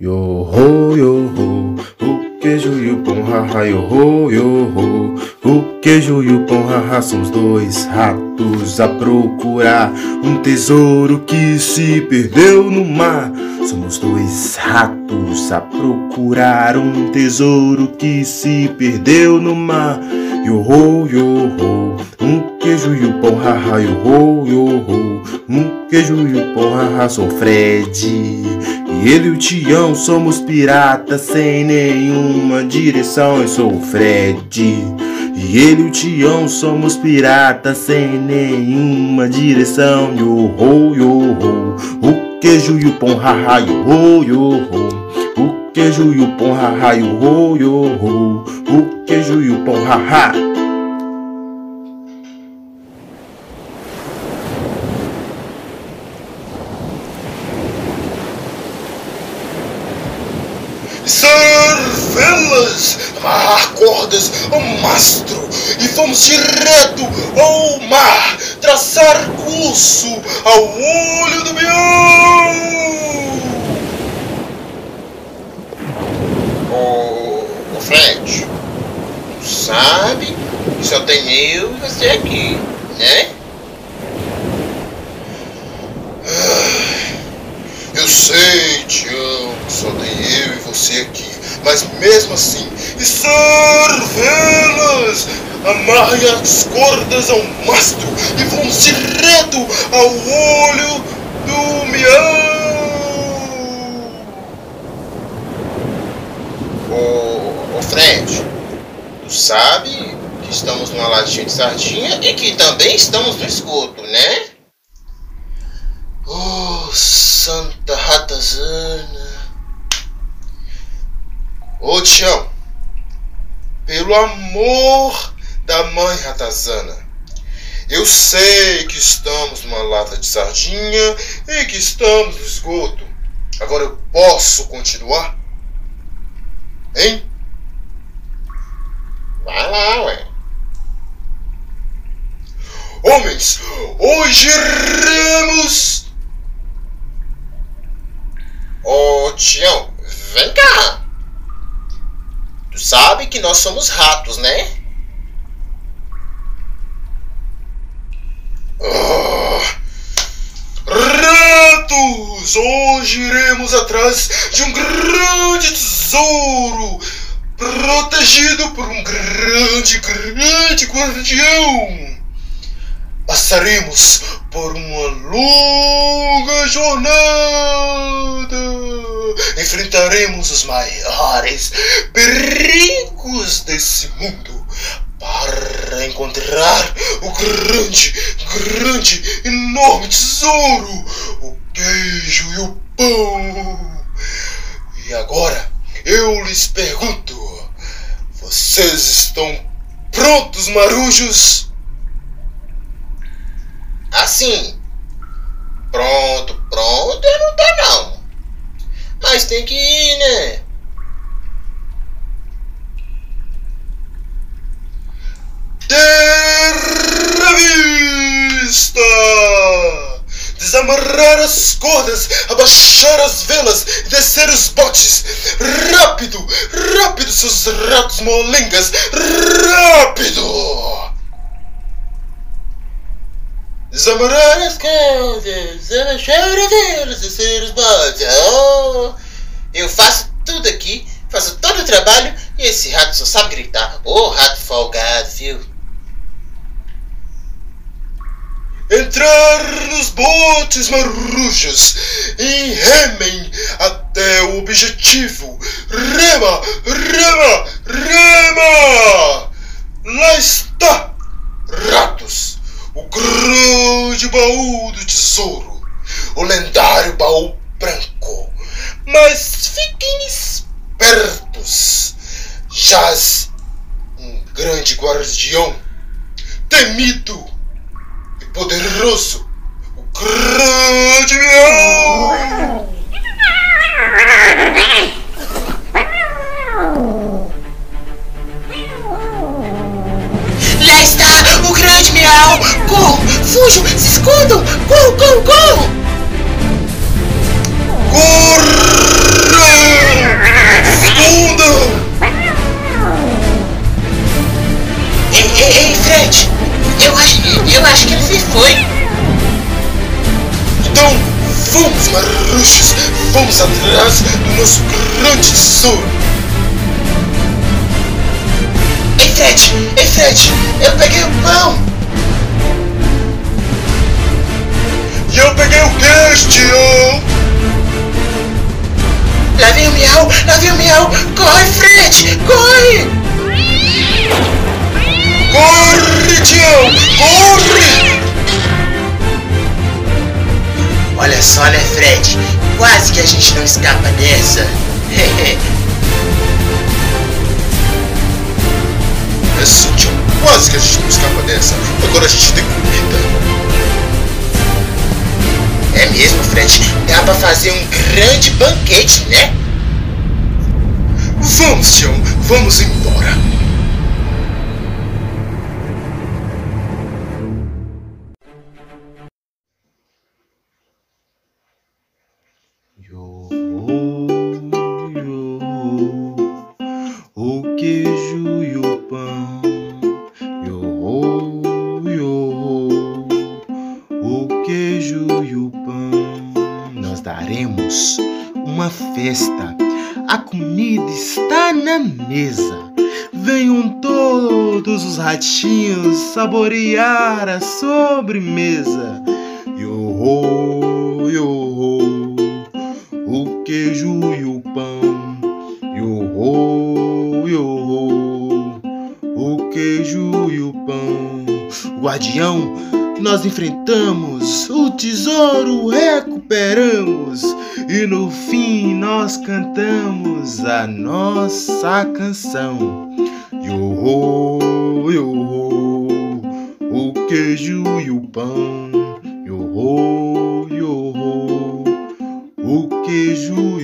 Yo ho, yo ho, o queijo e o pão, haha, yo ho, yo ho. O queijo e o pão, haha, são os dois ratos a procurar um tesouro que se perdeu no mar. Somos dois ratos a procurar um tesouro que se perdeu no mar. Yo ho, yo ho, um queijo e o pão, haha, yo ho, yo ho. Um queijo e o pão, haha, sou Fred. Ele e o Tião somos piratas sem nenhuma direção. Eu sou o Fred. E ele e o Tião somos piratas sem nenhuma direção. Yo ho, yo ho. O queijo e o pão, haha, yo ho, yo ho. O queijo e o pão, haha, yo ho, yo ho. O queijo e o pão, haha. Servelas, amarrar cordas ao mastro e vamos direto ao mar, traçar curso ao olho do mião. Ô, ô Fred, tu sabe que só tem eu e você aqui, né? Eu sei, Tião, que só tem eu e você aqui, mas mesmo assim, servelas, amarre as cordas ao mastro e vamos direto ao olho do mião. Ô, ô Fred, tu sabe que estamos numa latinha de sardinha e que também estamos no esgoto, né? Oh, Santa Ratazana. Ô Tião, pelo amor da mãe Ratazana, eu sei que estamos numa lata de sardinha e que estamos no esgoto. Agora eu posso continuar? Hein? Vai lá, ué. Homens, hoje iremos. Ô Tião, vem cá. Tu sabe que nós somos ratos, né? Ratos! Hoje iremos atrás de um grande tesouro protegido por um grande, grande guardião. Passaremos por uma longa jornada. Enfrentaremos os maiores perigos desse mundo para encontrar o grande, grande, enorme tesouro, o queijo e o pão. E agora eu lhes pergunto: vocês estão prontos, marujos? Assim. Pronto, pronto, eu não tô não. Mas tem que ir, né? Terra vista! Desamarrar as cordas, abaixar as velas e descer os botes. Rápido, rápido, seus ratos molengas, rápido! Desamarrar as cordas, abaixar as velas, descer os botes. Oh, eu faço tudo aqui, faço todo o trabalho e esse rato só sabe gritar. Ô oh, rato folgado, viu? entrar nos botes marujos e remem até o objetivo. Rema, rema, rema! Lá está, ratos, o grande baú do tesouro, o lendário baú branco. Mas fiquem espertos, jaz um grande guardião, temido poderoso, o grande leão! Lá está o grande miau! Corram, fujam, se escondam! Corram, corram, corram! Corre! foi? Então, vamos, marruchos! Vamos atrás do nosso grande tesouro! Ei, Fred! Ei, Fred! Eu peguei o pão! E eu peguei o queijo, tio! Lá vem o miau! Lá vem o miau! Corre, Fred! Corre! Corre, tio! Corre! Olha só, né, Fred? Quase que a gente não escapa dessa. É tio. Quase que a gente não escapa dessa. Agora a gente tem comida. é mesmo, Fred? Dá pra fazer um grande banquete, né? Vamos, tio. Vamos embora. Yo, yo, o queijo e o pão. Yo, yo, o queijo e o pão. Nós daremos uma festa. A comida está na mesa. Venham todos os ratinhos saborear a sobremesa. Pão. Guardião, nós enfrentamos, o tesouro recuperamos e no fim nós cantamos a nossa canção. Yo, yo, o queijo e o pão. Yo, yo, o queijo